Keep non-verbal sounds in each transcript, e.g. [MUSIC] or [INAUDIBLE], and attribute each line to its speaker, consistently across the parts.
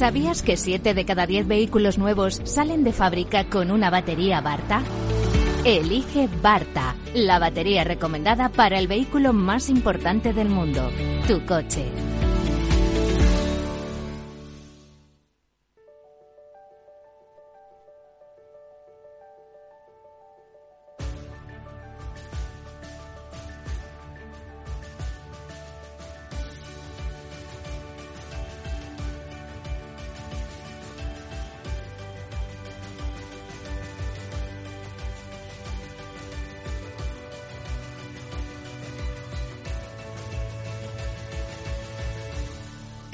Speaker 1: ¿Sabías que 7 de cada 10 vehículos nuevos salen de fábrica con una batería Barta? Elige Barta, la batería recomendada para el vehículo más importante del mundo, tu coche.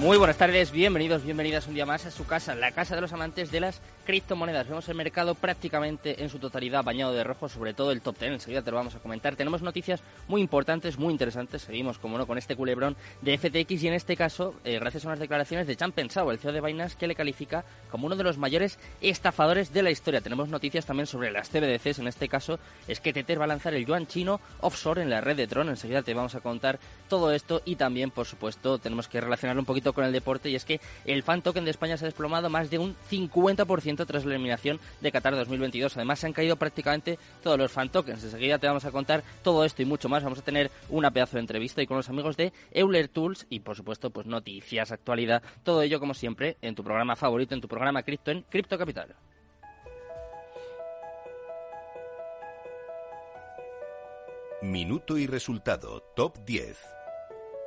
Speaker 2: Muy buenas tardes, bienvenidos, bienvenidas un día más a su casa, la casa de los amantes de las criptomonedas. Vemos el mercado prácticamente en su totalidad bañado de rojo, sobre todo el top 10, enseguida te lo vamos a comentar. Tenemos noticias muy importantes, muy interesantes. Seguimos, como no, con este culebrón de FTX y en este caso, eh, gracias a unas declaraciones de Chan Pensao, el CEO de Binance, que le califica como uno de los mayores estafadores de la historia. Tenemos noticias también sobre las CBDCs, en este caso es que Tether va a lanzar el yuan chino offshore en la red de Tron. Enseguida te vamos a contar todo esto y también, por supuesto, tenemos que relacionarlo un poquito con el deporte y es que el fan token de España se ha desplomado más de un 50% tras la eliminación de Qatar 2022. Además, se han caído prácticamente todos los fan tokens. Enseguida te vamos a contar todo esto y mucho más. Vamos a tener una pedazo de entrevista y con los amigos de Euler Tools y, por supuesto, pues noticias, actualidad, todo ello como siempre en tu programa favorito, en tu programa Cripto en Cripto Capital.
Speaker 3: Minuto y resultado, top 10.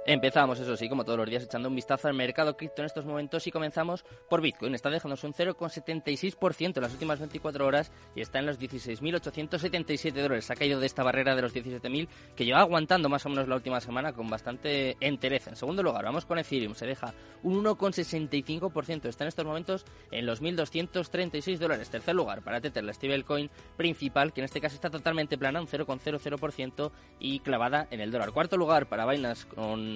Speaker 2: Empezamos, eso sí, como todos los días, echando un vistazo al mercado cripto en estos momentos y comenzamos por Bitcoin. Está dejándose un 0,76% en las últimas 24 horas y está en los 16.877 dólares. Ha caído de esta barrera de los 17.000 que lleva aguantando más o menos la última semana con bastante entereza. En segundo lugar, vamos con Ethereum. Se deja un 1,65%. Está en estos momentos en los 1.236 dólares. Tercer lugar, para Tether, la stablecoin principal, que en este caso está totalmente plana, un 0,00% y clavada en el dólar. Cuarto lugar, para Binance con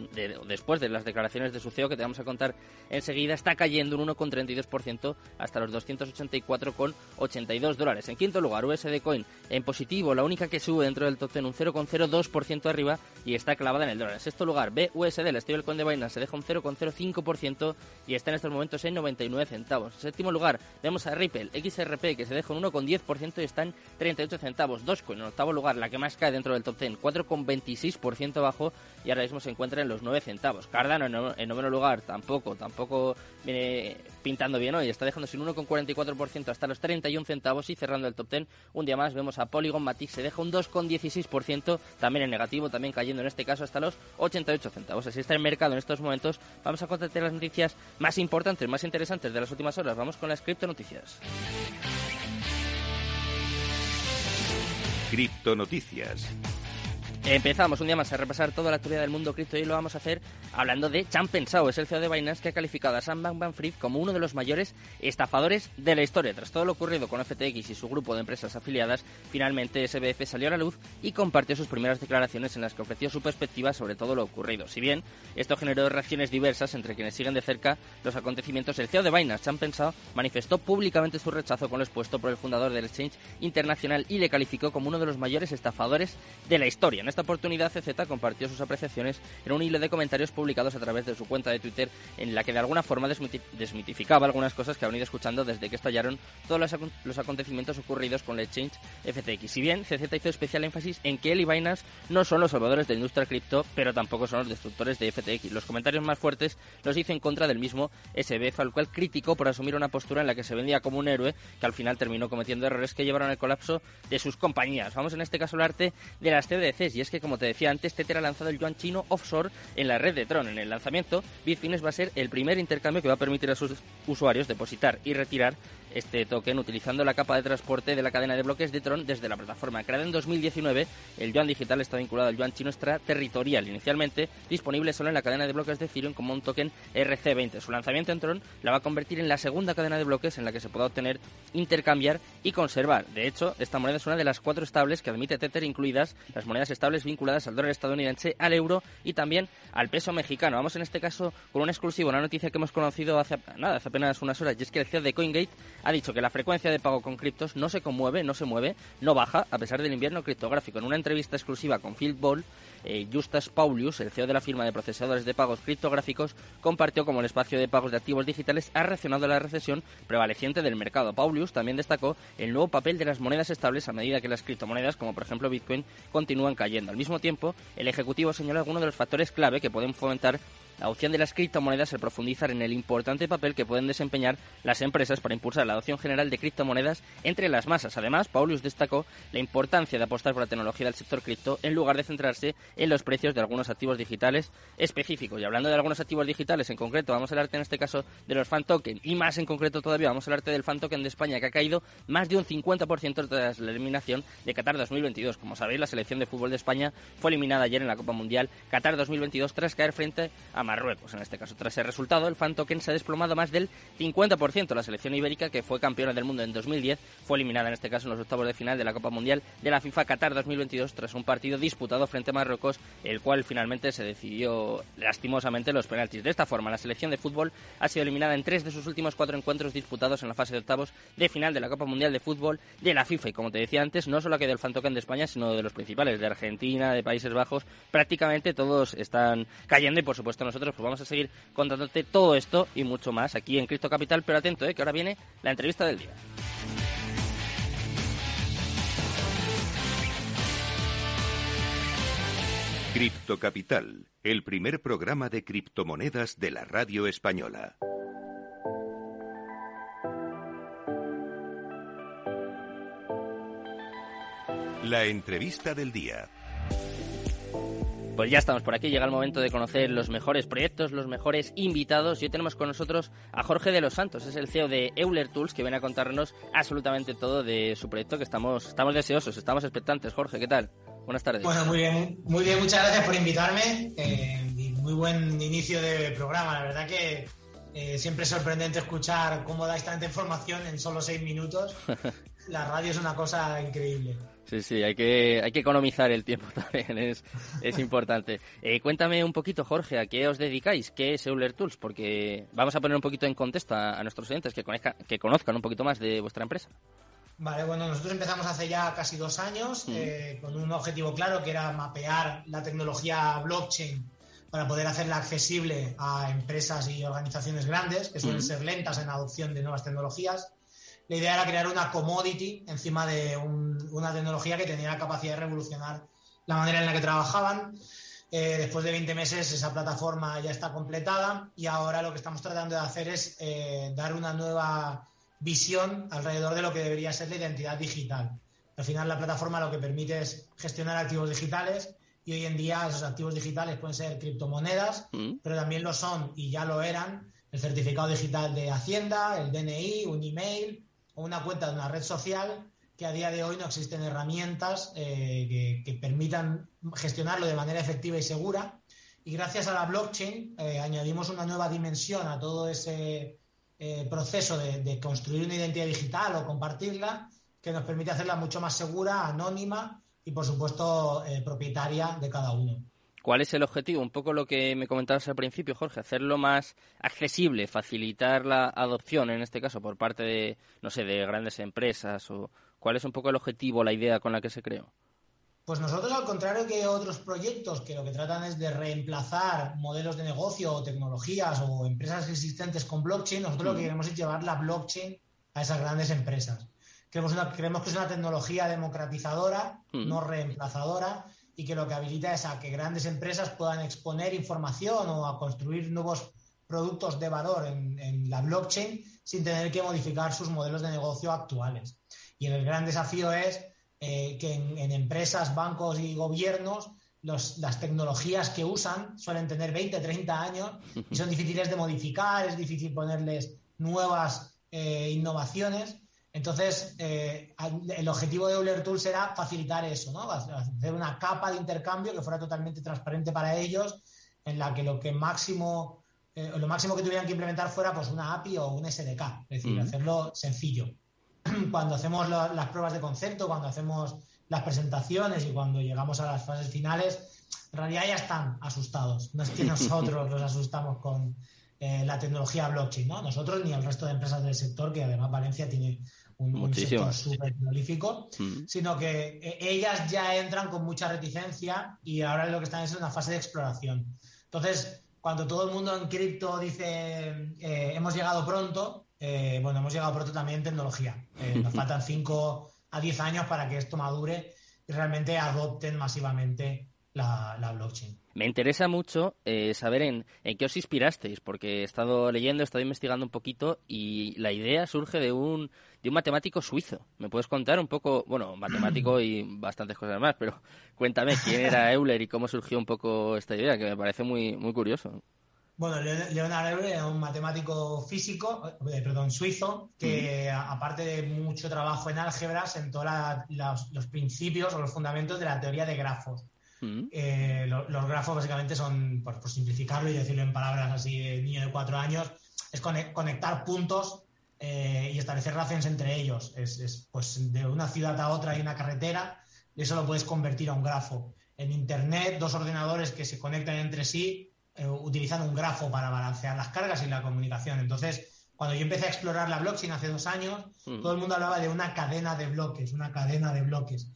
Speaker 2: después de las declaraciones de su CEO que te vamos a contar enseguida, está cayendo un 1,32% hasta los 284,82 dólares. En quinto lugar, USD Coin en positivo, la única que sube dentro del top 10, un 0,02% arriba y está clavada en el dólar. En sexto lugar, BUSD, el stablecoin de Binance, se deja un 0,05% y está en estos momentos en 99 centavos. En séptimo lugar, vemos a Ripple XRP que se deja un 1,10% y está en 38 centavos. Dogecoin en octavo lugar, la que más cae dentro del top 10, 4,26% abajo y ahora mismo se encuentra en los 9 centavos. Cardano en, noveno lugar tampoco, tampoco viene pintando bien hoy. Está dejando sin 1,44% hasta los 31 centavos y cerrando el top 10. Un día más vemos a Polygon Matic se deja un 2,16%, también en negativo, también cayendo en este caso hasta los 88 centavos. Así está el mercado en estos momentos. Vamos a contarte las noticias más importantes, más interesantes de las últimas horas. Vamos con las cripto noticias. Empezamos un día más a repasar toda la actualidad del mundo cripto y lo vamos a hacer hablando de Chan Pensao, es el CEO de Binance que ha calificado a Sam Bankman-Fried como uno de los mayores estafadores de la historia. Tras todo lo ocurrido con FTX y su grupo de empresas afiliadas, finalmente SBF salió a la luz y compartió sus primeras declaraciones en las que ofreció su perspectiva sobre todo lo ocurrido. Si bien esto generó reacciones diversas entre quienes siguen de cerca los acontecimientos, el CEO de Binance, Chan Pensao, manifestó públicamente su rechazo con lo expuesto por el fundador del Exchange Internacional y le calificó como uno de los mayores estafadores de la historia esta oportunidad, CZ compartió sus apreciaciones en un hilo de comentarios publicados a través de su cuenta de Twitter, en la que de alguna forma desmitificaba algunas cosas que ha venido escuchando desde que estallaron todos los, acontecimientos ocurridos con la exchange FTX. Si bien CZ hizo especial énfasis en que él y Binance no son los salvadores de la industria cripto, pero tampoco son los destructores de FTX. Los comentarios más fuertes los hizo en contra del mismo SBF, al cual criticó por asumir una postura en la que se vendía como un héroe, que al final terminó cometiendo errores que llevaron al colapso de sus compañías. Vamos en este caso al arte de las CBDCs, y que, como te decía antes, Tether ha lanzado el yuan chino offshore en la red de Tron. En el lanzamiento, Bitfinex va a ser el primer intercambio que va a permitir a sus usuarios depositar y retirar este token utilizando la capa de transporte de la cadena de bloques de Tron desde la plataforma. Creada en 2019, el yuan digital está vinculado al yuan chino extraterritorial, inicialmente disponible solo en la cadena de bloques de Ethereum como un token RC20. Su lanzamiento en Tron la va a convertir en la segunda cadena de bloques en la que se pueda obtener, intercambiar y conservar. De hecho, esta moneda es una de las cuatro estables que admite Tether, incluidas las monedas estables vinculadas al dólar estadounidense, al euro y también al peso mexicano. Vamos en este caso con un exclusivo, una noticia que hemos conocido hace, nada, hace apenas unas horas, y es que el CEO de CoinGate ha dicho que la frecuencia de pago con criptos no se conmueve, no se mueve, no baja, a pesar del invierno criptográfico. En una entrevista exclusiva con Phil Ball, eh, Justas Paulius, el CEO de la firma de procesadores de pagos criptográficos, compartió cómo el espacio de pagos de activos digitales ha reaccionado a la recesión prevaleciente del mercado. Paulius también destacó el nuevo papel de las monedas estables a medida que las criptomonedas, como por ejemplo Bitcoin, continúan cayendo. Al mismo tiempo, el Ejecutivo señaló algunos de los factores clave que pueden fomentar la opción de las criptomonedas es profundizar en el importante papel que pueden desempeñar las empresas para impulsar la adopción general de criptomonedas entre las masas. Además, Paulus destacó la importancia de apostar por la tecnología del sector cripto en lugar de centrarse en los precios de algunos activos digitales específicos. Y hablando de algunos activos digitales en concreto, vamos a hablarte en este caso de los fan token y más en concreto todavía vamos a hablarte del fan token de España que ha caído más de un 50% tras la eliminación de Qatar 2022. Como sabéis, la selección de fútbol de España fue eliminada ayer en la Copa Mundial Qatar 2022 tras caer frente a Marruecos. En este caso, tras el resultado, el fan se ha desplomado más del 50%. La selección ibérica, que fue campeona del mundo en 2010, fue eliminada en este caso en los octavos de final de la Copa Mundial de la FIFA Qatar 2022 tras un partido disputado frente a Marruecos, el cual finalmente se decidió lastimosamente los penaltis. De esta forma, la selección de fútbol ha sido eliminada en tres de sus últimos cuatro encuentros disputados en la fase de octavos de final de la Copa Mundial de Fútbol de la FIFA. Y como te decía antes, no solo ha quedado el fan de España, sino de los principales, de Argentina, de Países Bajos, prácticamente todos están cayendo y por supuesto nosotros pues vamos a seguir contándote todo esto y mucho más aquí en Cristo Capital, pero atento, eh, que ahora viene la entrevista del día.
Speaker 3: Cripto Capital, el primer programa de criptomonedas de la radio española. La entrevista del día.
Speaker 2: Pues ya estamos por aquí, llega el momento de conocer los mejores proyectos, los mejores invitados. Y hoy tenemos con nosotros a Jorge de los Santos, es el CEO de Euler Tools, que viene a contarnos absolutamente todo de su proyecto, que estamos, estamos deseosos, estamos expectantes. Jorge, ¿qué tal? Buenas tardes.
Speaker 4: Bueno, muy bien, muy bien, muchas gracias por invitarme. Eh, muy buen inicio de programa, la verdad que eh, siempre es sorprendente escuchar cómo dais tanta información en solo seis minutos. [LAUGHS] La radio es una cosa increíble.
Speaker 2: Sí, sí, hay que, hay que economizar el tiempo [LAUGHS] también, es, es importante. Eh, cuéntame un poquito, Jorge, ¿a qué os dedicáis? ¿Qué es Euler Tools? Porque vamos a poner un poquito en contexto a, nuestros oyentes que, que conozcan un poquito más de vuestra empresa.
Speaker 4: Vale, bueno, nosotros empezamos hace ya casi dos años eh, con un objetivo claro que era mapear la tecnología blockchain para poder hacerla accesible a empresas y organizaciones grandes que suelen ser lentas en la adopción de nuevas tecnologías la idea era crear una commodity encima de una tecnología que tenía la capacidad de revolucionar la manera en la que trabajaban. Eh, después de 20 meses esa plataforma ya está completada y ahora lo que estamos tratando de hacer es eh, dar una nueva visión alrededor de lo que debería ser la identidad digital. Al final la plataforma lo que permite es gestionar activos digitales y hoy en día esos activos digitales pueden ser criptomonedas, mm. pero también lo son y ya lo eran el certificado digital de Hacienda, el DNI, un email, o una cuenta de una red social que a día de hoy no existen herramientas eh, que, permitan gestionarlo de manera efectiva y segura. Y gracias a la blockchain eh, añadimos una nueva dimensión a todo ese eh, proceso de, de, construir una identidad digital o compartirla que nos permite hacerla mucho más segura, anónima y, por supuesto, propietaria de cada uno.
Speaker 2: ¿Cuál es el objetivo? Un poco lo que me comentabas al principio, Jorge, hacerlo más accesible, facilitar la adopción, en este caso, por parte de, no sé, de grandes empresas. o ¿Cuál es un poco el objetivo, la idea con la que se creó?
Speaker 4: Pues nosotros, al contrario que otros proyectos que lo que tratan es de reemplazar modelos de negocio o tecnologías o empresas existentes con blockchain, nosotros lo que mm. queremos es llevar la blockchain a esas grandes empresas. Creemos, creemos que es una tecnología democratizadora, mm. no reemplazadora, y que lo que habilita es a que grandes empresas puedan exponer información o a construir nuevos productos de valor en, la blockchain sin tener que modificar sus modelos de negocio actuales. Y el gran desafío es eh, que en, empresas, bancos y gobiernos las tecnologías que usan suelen tener 20, 30 años y son [LAUGHS] difíciles de modificar, es difícil ponerles nuevas eh, innovaciones entonces, eh, el objetivo de Euler Tools era facilitar eso, ¿no? Hacer una capa de intercambio que fuera totalmente transparente para ellos, en la que lo que máximo, eh, lo máximo que tuvieran que implementar fuera pues una API o un SDK, es decir, hacerlo sencillo. [CLEARS THROAT] Cuando hacemos las pruebas de concepto, cuando hacemos las presentaciones y cuando llegamos a las fases finales, en realidad ya están asustados. No es que [LAUGHS] nosotros los asustamos con, eh, la tecnología blockchain, ¿no? Nosotros ni el resto de empresas del sector, que además Valencia tiene un, sector súper prolífico, mm. sino que eh, ellas ya entran con mucha reticencia y ahora lo que están es en una fase de exploración. Entonces, cuando todo el mundo en cripto dice eh, hemos llegado pronto, bueno, hemos llegado pronto también en tecnología. nos faltan 5 a 10 años para que esto madure y realmente adopten masivamente la blockchain.
Speaker 2: Me interesa mucho eh, saber en, qué os inspirasteis, porque he estado leyendo, he estado investigando un poquito y la idea surge de un, de un matemático suizo. ¿Me puedes contar un poco, bueno, matemático y bastantes cosas más, pero cuéntame quién era [LAUGHS] Euler y cómo surgió un poco esta idea, que me parece muy, muy curioso.
Speaker 4: Bueno, Leonard Euler era un matemático físico, eh, perdón, suizo, que aparte de mucho trabajo en álgebra, sentó los principios o los fundamentos de la teoría de grafos. Mm. Eh, los grafos básicamente son, por, simplificarlo y decirlo en palabras así de niño de cuatro años, es conectar puntos eh, y establecer relaciones entre ellos. Es, pues de una ciudad a otra hay una carretera y eso lo puedes convertir a un grafo. En Internet, dos ordenadores que se conectan entre sí eh, utilizan un grafo para balancear las cargas y la comunicación. Entonces, cuando yo empecé a explorar la blockchain hace dos años, mm. todo el mundo hablaba de una cadena de bloques, una cadena de bloques.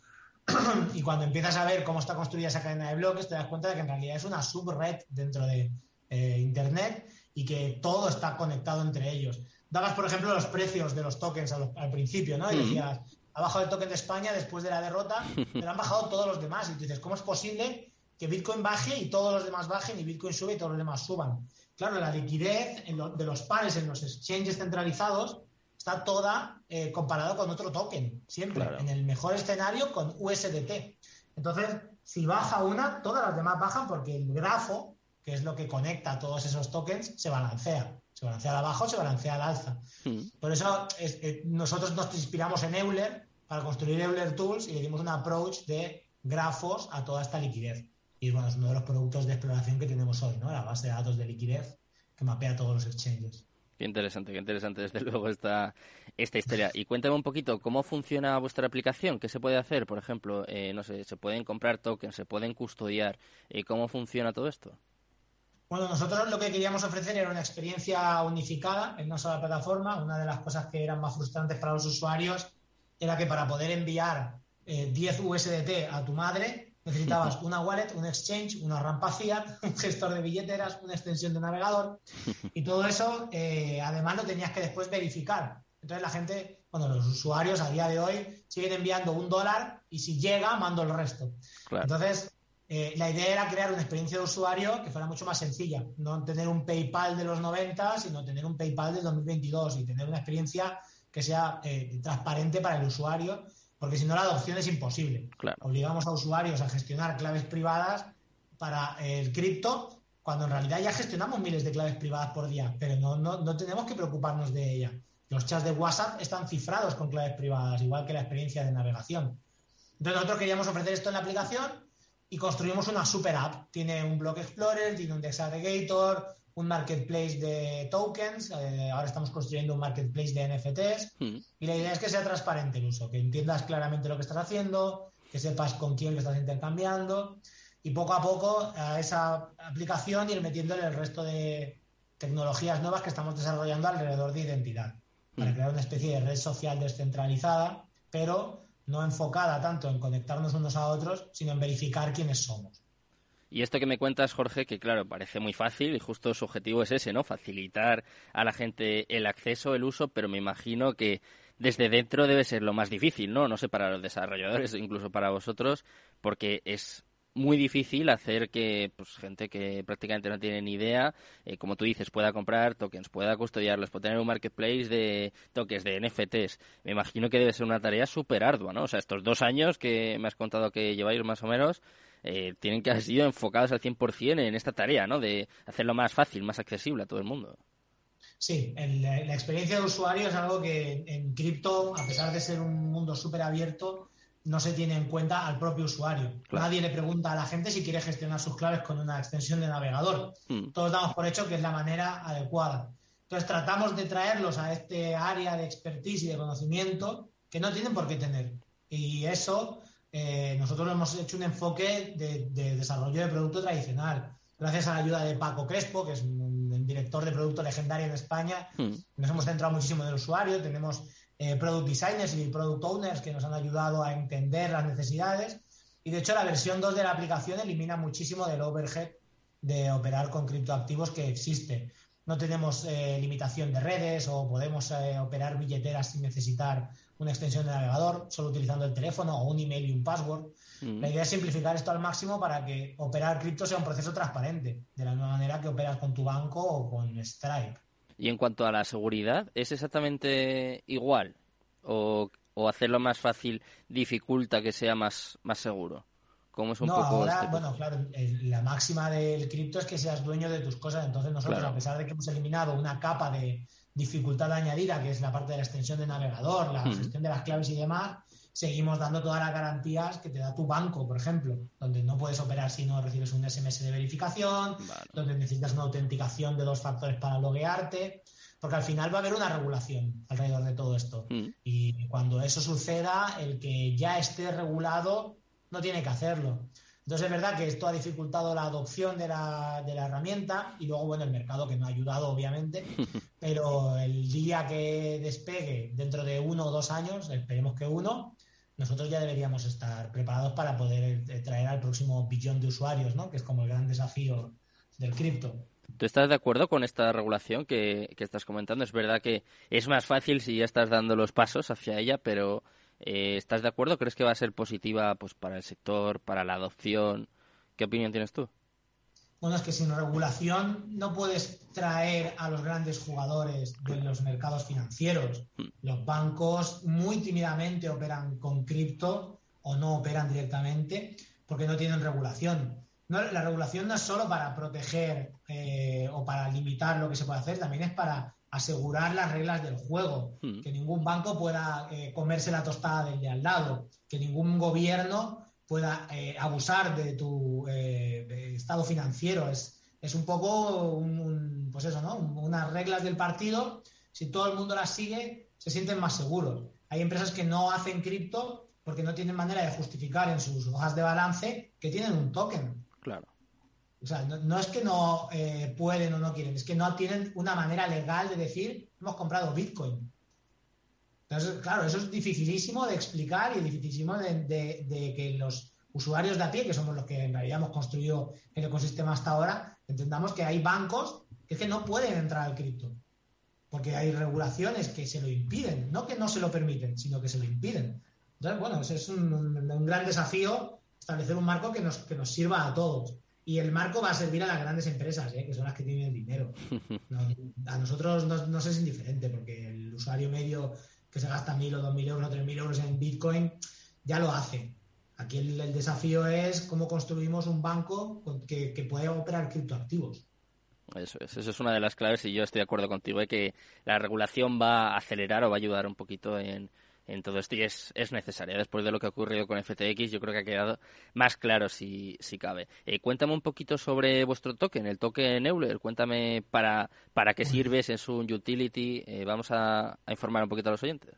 Speaker 4: [CLEARS THROAT] y cuando empiezas a ver cómo está construida esa cadena de bloques, te das cuenta de que en realidad es una subred dentro de eh, Internet y que todo está conectado entre ellos. Dabas, por ejemplo, los precios de los tokens al, principio, ¿no? Y decías, abajo el token de España después de la derrota, pero han bajado todos los demás. Y tú dices, ¿cómo es posible que Bitcoin baje y todos los demás bajen y Bitcoin sube y todos los demás suban? Claro, la liquidez de los pares en los exchanges centralizados está toda eh, comparado con otro token, siempre, en el mejor escenario con USDT. Entonces, si baja una, todas las demás bajan porque el grafo, que es lo que conecta todos esos tokens, se balancea. Se balancea al abajo, se balancea al alza. Hmm. Por eso eh, nosotros nos inspiramos en Euler para construir Euler Tools y le dimos un approach de grafos a toda esta liquidez. Y bueno, es uno de los productos de exploración que tenemos hoy, ¿no? La base de datos de liquidez que mapea todos los exchanges.
Speaker 2: Qué interesante, qué interesante desde [LAUGHS] luego esta, esta historia. Y cuéntame un poquito cómo funciona vuestra aplicación, qué se puede hacer, por ejemplo, eh, no sé, se pueden comprar tokens, se pueden custodiar, ¿y cómo funciona todo esto?
Speaker 4: Bueno, nosotros lo que queríamos ofrecer era una experiencia unificada en una sola plataforma. Una de las cosas que eran más frustrantes para los usuarios era que para poder enviar 10 eh, USDT a tu madre Necesitabas [LAUGHS] una wallet, un exchange, una rampa fiat, [LAUGHS] un gestor de billeteras, una extensión de navegador [LAUGHS] y todo eso, eh, además, lo tenías que después verificar. Entonces la gente, bueno, los usuarios a día de hoy siguen enviando un dólar y si llega, mando el resto. Entonces, eh, la idea era crear una experiencia de usuario que fuera mucho más sencilla. No tener un PayPal de los 90, sino tener un PayPal del 2022 y tener una experiencia que sea eh, transparente para el usuario porque si no la adopción es imposible. Obligamos a usuarios a gestionar claves privadas para el cripto cuando en realidad ya gestionamos miles de claves privadas por día, pero no, no, tenemos que preocuparnos de ella. Los chats de WhatsApp están cifrados con claves privadas, igual que la experiencia de navegación. Entonces nosotros queríamos ofrecer esto en la aplicación y construimos una super app. Tiene un Block Explorer, tiene un Dex Aggregator, un marketplace de tokens, eh, ahora estamos construyendo un marketplace de NFTs hmm. y la idea es que sea transparente el uso, que entiendas claramente lo que estás haciendo, que sepas con quién lo estás intercambiando y poco a poco a esa aplicación ir metiéndole el resto de tecnologías nuevas que estamos desarrollando alrededor de identidad, para hmm. crear una especie de red social descentralizada, pero no enfocada tanto en conectarnos unos a otros, sino en verificar quiénes somos.
Speaker 2: Y esto que me cuentas, Jorge, que claro, parece muy fácil y justo su objetivo es ese, ¿no? Facilitar a la gente el acceso, el uso, pero me imagino que desde dentro debe ser lo más difícil, ¿no? No sé, para los desarrolladores, incluso para vosotros, porque es muy difícil hacer que pues, gente que prácticamente no tiene ni idea, eh, como tú dices, pueda comprar tokens, pueda custodiarlos, pueda tener un marketplace de tokens, de NFTs. Me imagino que debe ser una tarea súper ardua, ¿no? O sea, estos dos años que me has contado que lleváis más o menos, eh, tienen que haber sido enfocados al 100% en esta tarea, ¿no? De hacerlo más fácil, más accesible a todo el mundo.
Speaker 4: Sí, la experiencia de usuario es algo que en cripto, a pesar de ser un mundo súper abierto, no se tiene en cuenta al propio usuario. Nadie le pregunta a la gente si quiere gestionar sus claves con una extensión de navegador. Hmm. Todos damos por hecho que es la manera adecuada. Entonces tratamos de traerlos a este área de expertise y de conocimiento que no tienen por qué tener. Y eso eh, nosotros hemos hecho un enfoque de, desarrollo de producto tradicional. Gracias a la ayuda de Paco Crespo, que es un director de producto legendario en España, hmm. nos hemos centrado muchísimo en el usuario, tenemos eh, product designers y product owners que nos han ayudado a entender las necesidades. Y de hecho la versión 2 de la aplicación elimina muchísimo del overhead de operar con criptoactivos que existe. No tenemos eh, limitación de redes o podemos eh, operar billeteras sin necesitar una extensión de navegador, solo utilizando el teléfono o un email y un password. Mm. La idea es simplificar esto al máximo para que operar cripto sea un proceso transparente, de la misma manera que operas con tu banco o con Stripe.
Speaker 2: Y en cuanto a la seguridad, ¿es exactamente igual? ¿O, o hacerlo más fácil dificulta que sea más, más seguro? ¿Cómo es un
Speaker 4: no,
Speaker 2: poco
Speaker 4: ahora, este bueno, claro, la máxima del cripto es que seas dueño de tus cosas. Entonces nosotros, a pesar de que hemos eliminado una capa de dificultad añadida, que es la parte de la extensión de navegador, la gestión de las claves y demás, seguimos dando todas las garantías que te da tu banco, por ejemplo, donde no puedes operar si no recibes un SMS de verificación, donde necesitas una autenticación de dos factores para loguearte, porque al final va a haber una regulación alrededor de todo esto. Mm. Y cuando eso suceda, el que ya esté regulado no tiene que hacerlo. Entonces es verdad que esto ha dificultado la adopción de la, de la herramienta y luego, bueno, el mercado que no ha ayudado, obviamente, [LAUGHS] pero el día que despegue dentro de uno o dos años, esperemos que uno, nosotros ya deberíamos estar preparados para poder eh, traer al próximo billón de usuarios, ¿no? Que es como el gran desafío del cripto.
Speaker 2: ¿Tú estás de acuerdo con esta regulación que, que estás comentando? Es verdad que es más fácil si ya estás dando los pasos hacia ella, pero eh, ¿Estás de acuerdo? ¿Crees que va a ser positiva pues para el sector, para la adopción? ¿Qué opinión tienes tú?
Speaker 4: Bueno, es que sin regulación no puedes traer a los grandes jugadores de los mercados financieros. Hmm. Los bancos muy tímidamente operan con cripto o no operan directamente porque no tienen regulación. la regulación no es solo para proteger eh, o para limitar lo que se puede hacer, también es para asegurar las reglas del juego, hmm. que ningún banco pueda eh, comerse la tostada del de al lado, que ningún gobierno pueda eh, abusar de tu eh, estado financiero. Es, es un poco un, pues eso, ¿no? unas reglas del partido. Si todo el mundo las sigue, se sienten más seguros. Hay empresas que no hacen cripto porque no tienen manera de justificar en sus hojas de balance que tienen un token.
Speaker 2: Claro.
Speaker 4: O sea, no, es que no eh, pueden o no quieren, es que no tienen una manera legal de decir hemos comprado Bitcoin. Entonces, claro, eso es dificilísimo de explicar y dificilísimo de, que los usuarios de a pie, que somos los que en realidad hemos construido el ecosistema hasta ahora, entendamos que hay bancos que es que no pueden entrar al cripto. Porque hay regulaciones que se lo impiden, no que no se lo permiten, sino que se lo impiden. Entonces, bueno, es un, un gran desafío establecer un marco que nos, que nos sirva a todos. Y el marco va a servir a las grandes empresas, ¿eh? que son las que tienen el dinero. [LAUGHS] a nosotros no, nos es indiferente, porque el usuario medio que se gasta mil o dos mil euros o tres mil euros en Bitcoin ya lo hace. Aquí el, desafío es cómo construimos un banco que, que pueda operar criptoactivos.
Speaker 2: Eso es, eso es una de las claves y yo estoy de acuerdo contigo de que la regulación va a acelerar o va a ayudar un poquito en, en todo esto y es, es necesaria. Después de lo que ha ocurrido con FTX, yo creo que ha quedado más claro si, si cabe. Eh, cuéntame un poquito sobre vuestro token, el token Euler. Cuéntame para, para qué sirves, es un utility. Eh, vamos a, informar un poquito a los oyentes.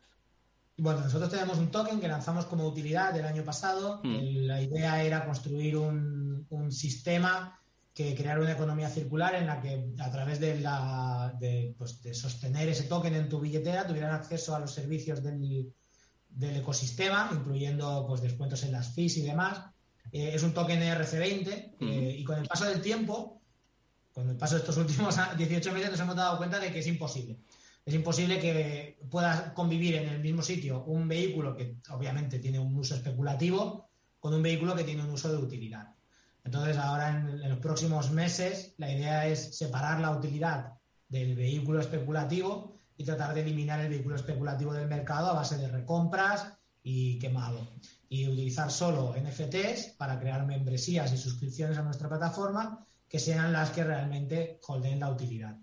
Speaker 4: Bueno, nosotros tenemos un token que lanzamos como utilidad el año pasado. Mm. La idea era construir un, un sistema que crear una economía circular en la que a través de, la, de, pues, de sostener ese token en tu billetera tuvieran acceso a los servicios del, del ecosistema, incluyendo pues, descuentos en las fees y demás. Eh, es un token ERC20 eh, y con el paso del tiempo, con el paso de estos últimos [LAUGHS] 18 meses nos hemos dado cuenta de que es imposible. Es imposible que pueda convivir en el mismo sitio un vehículo que obviamente tiene un uso especulativo con un vehículo que tiene un uso de utilidad. Entonces, ahora en, los próximos meses, la idea es separar la utilidad del vehículo especulativo y tratar de eliminar el vehículo especulativo del mercado a base de recompras y quemado. Y utilizar solo NFTs para crear membresías y suscripciones a nuestra plataforma que sean las que realmente holden la utilidad.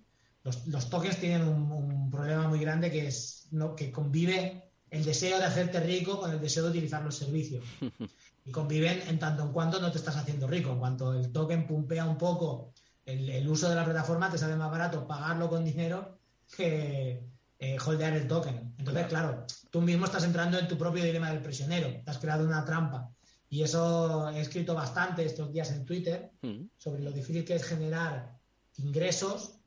Speaker 4: Los, tokens tienen un, problema muy grande que es que convive el deseo de hacerte rico con el deseo de utilizar los servicios. [LAUGHS] y conviven en tanto en cuanto no te estás haciendo rico. En cuanto el token pumpea un poco el, uso de la plataforma, te sale más barato pagarlo con dinero que eh, holdear el token. Entonces, claro. tú mismo estás entrando en tu propio dilema del prisionero. Te has creado una trampa. Y eso he escrito bastante estos días en Twitter mm. sobre lo difícil que es generar ingresos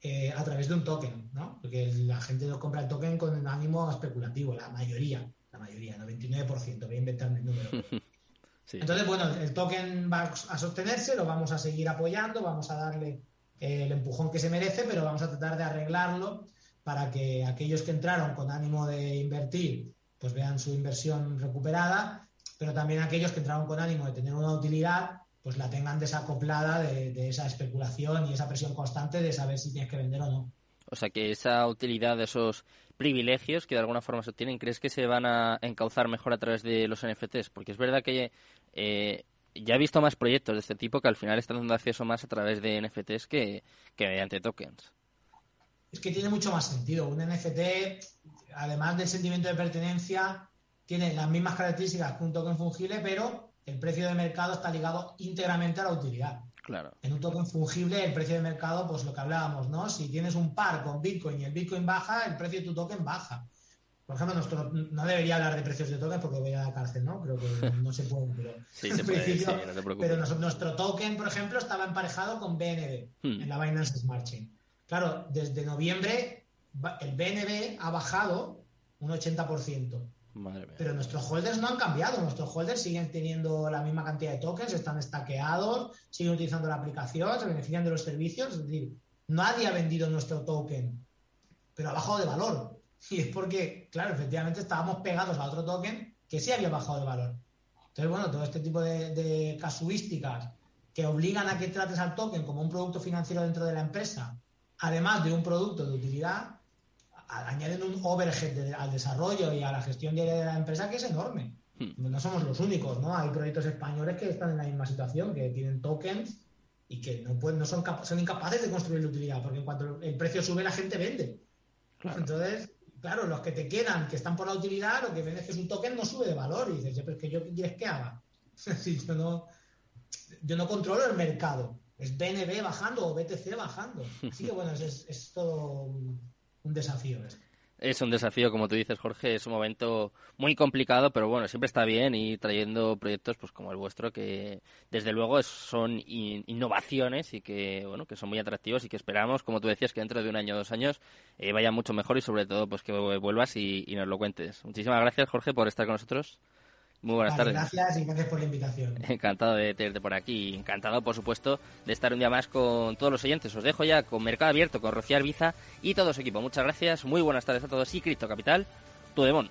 Speaker 4: eh, a través de un token, ¿no? Porque la gente no compra el token con ánimo especulativo, la mayoría, la mayoría, 99%, voy a inventarme el número. [LAUGHS] Entonces, bueno, el token va a sostenerse, lo vamos a seguir apoyando, vamos a darle eh, el empujón que se merece, pero vamos a tratar de arreglarlo para que aquellos que entraron con ánimo de invertir, pues vean su inversión recuperada, pero también aquellos que entraron con ánimo de tener una utilidad, pues la tengan desacoplada de, esa especulación y esa presión constante de saber si tienes que vender o no.
Speaker 2: O sea que esa utilidad de esos privilegios que de alguna forma se obtienen, ¿crees que se van a encauzar mejor a través de los NFTs? Porque es verdad que eh, ya he visto más proyectos de este tipo que al final están dando acceso más a través de NFTs que, que mediante tokens.
Speaker 4: Es que tiene mucho más sentido. Un NFT, además del sentimiento de pertenencia, tiene las mismas características que un token fungible, pero el precio de mercado está ligado íntegramente a la utilidad.
Speaker 2: Claro.
Speaker 4: En un token fungible, el precio de mercado, pues lo que hablábamos, ¿no? Si tienes un par con Bitcoin y el Bitcoin baja, el precio de tu token baja. Por ejemplo, nuestro, no debería hablar de precios de token porque voy a la cárcel, ¿no? Creo que no se puede, pero, [LAUGHS]
Speaker 2: sí, se puede, sí, no
Speaker 4: pero nuestro token, por ejemplo, estaba emparejado con BNB hmm. en la Binance Smart Chain. Claro, desde noviembre el BNB ha bajado un 80%. Pero nuestros holders no han cambiado. Nuestros holders siguen teniendo la misma cantidad de tokens, están estaqueados, siguen utilizando la aplicación, se benefician de los servicios. Es decir, nadie ha vendido nuestro token, pero ha bajado de valor. [LAUGHS] Y es porque, claro, efectivamente estábamos pegados a otro token que sí había bajado de valor. Entonces, bueno, todo este tipo de casuísticas que obligan a que trates al token como un producto financiero dentro de la empresa, además de un producto de utilidad, añaden un overhead al desarrollo y a la gestión diaria de la empresa que es enorme. Hmm. No somos los únicos, ¿no? Hay proyectos españoles que están en la misma situación, que tienen tokens y que no pueden, no son, son incapaces de construir la utilidad, porque en cuanto el precio sube la gente vende. Entonces, claro, los que te quedan, que están por la utilidad, lo que ven es que su token no sube de valor y dices, pero es que yo quieres que haga. [LAUGHS] yo no, yo no controlo el mercado. Es BNB bajando o BTC bajando. [LAUGHS] Así que bueno, es, es todo un desafío
Speaker 2: Es un desafío, como tú dices, Jorge, es un momento muy complicado, pero bueno, siempre está bien ir trayendo proyectos pues como el vuestro que desde luego son innovaciones y que bueno, que son muy atractivos y que esperamos, como tú decías, que dentro de un año o dos años eh, vaya mucho mejor y sobre todo pues que vuelvas y nos lo cuentes. Muchísimas gracias, Jorge, por estar con nosotros. Muy buenas tardes.
Speaker 4: Gracias y gracias por la invitación. [LAUGHS]
Speaker 2: Encantado de tenerte por aquí. Encantado, por supuesto, de estar un día más con todos los oyentes. Os dejo ya con Mercado Abierto, con Rocío Arbiza y todo su equipo. Muchas gracias. Muy buenas tardes a todos y Cripto Capital, tu demon.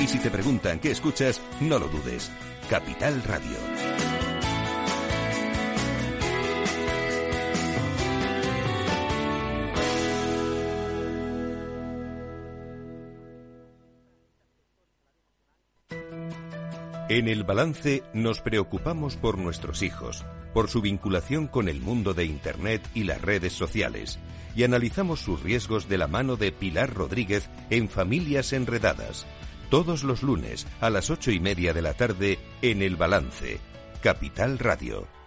Speaker 3: Y si te preguntan qué escuchas, no lo dudes. Capital Radio. En el balance nos preocupamos por nuestros hijos, por su vinculación con el mundo de Internet y las redes sociales, y analizamos sus riesgos de la mano de Pilar Rodríguez en Familias Enredadas, todos los lunes a las ocho y media de la tarde en El Balance, Capital Radio.